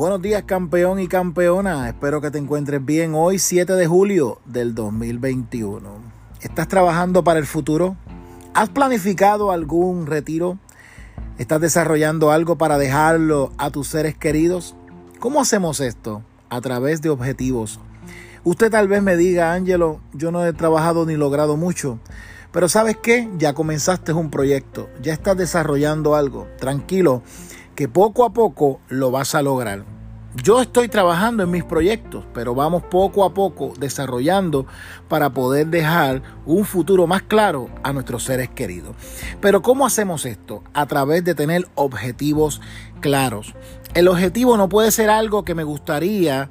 Buenos días campeón y campeona, espero que te encuentres bien hoy 7 de julio del 2021. ¿Estás trabajando para el futuro? ¿Has planificado algún retiro? ¿Estás desarrollando algo para dejarlo a tus seres queridos? ¿Cómo hacemos esto? A través de objetivos. Usted tal vez me diga, Ángelo, yo no he trabajado ni logrado mucho. Pero sabes qué? Ya comenzaste un proyecto, ya estás desarrollando algo. Tranquilo, que poco a poco lo vas a lograr. Yo estoy trabajando en mis proyectos, pero vamos poco a poco desarrollando para poder dejar un futuro más claro a nuestros seres queridos. Pero ¿cómo hacemos esto? A través de tener objetivos claros. El objetivo no puede ser algo que me gustaría,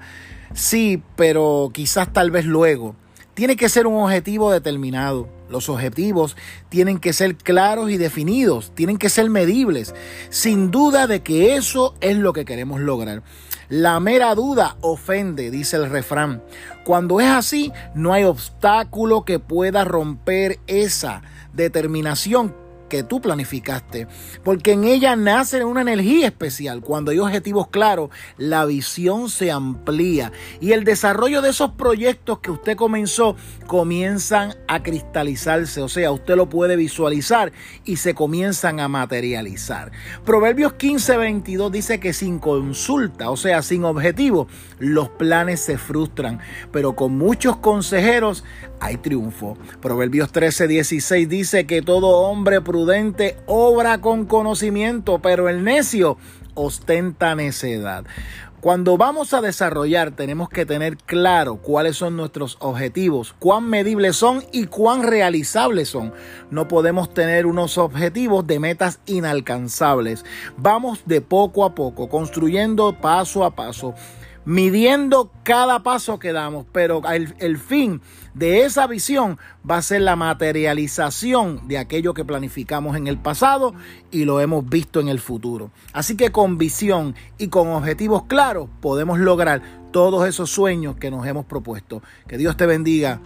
sí, pero quizás tal vez luego. Tiene que ser un objetivo determinado. Los objetivos tienen que ser claros y definidos, tienen que ser medibles, sin duda de que eso es lo que queremos lograr. La mera duda ofende, dice el refrán. Cuando es así, no hay obstáculo que pueda romper esa determinación que tú planificaste, porque en ella nace una energía especial. Cuando hay objetivos claros, la visión se amplía y el desarrollo de esos proyectos que usted comenzó comienzan a cristalizarse, o sea, usted lo puede visualizar y se comienzan a materializar. Proverbios 15:22 dice que sin consulta, o sea, sin objetivo, los planes se frustran, pero con muchos consejeros hay triunfo. Proverbios 13:16 dice que todo hombre prudente obra con conocimiento, pero el necio ostenta necedad. Cuando vamos a desarrollar tenemos que tener claro cuáles son nuestros objetivos, cuán medibles son y cuán realizables son. No podemos tener unos objetivos de metas inalcanzables. Vamos de poco a poco, construyendo paso a paso midiendo cada paso que damos, pero el, fin de esa visión va a ser la materialización de aquello que planificamos en el pasado y lo hemos visto en el futuro. Así que con visión y con objetivos claros podemos lograr todos esos sueños que nos hemos propuesto. Que Dios te bendiga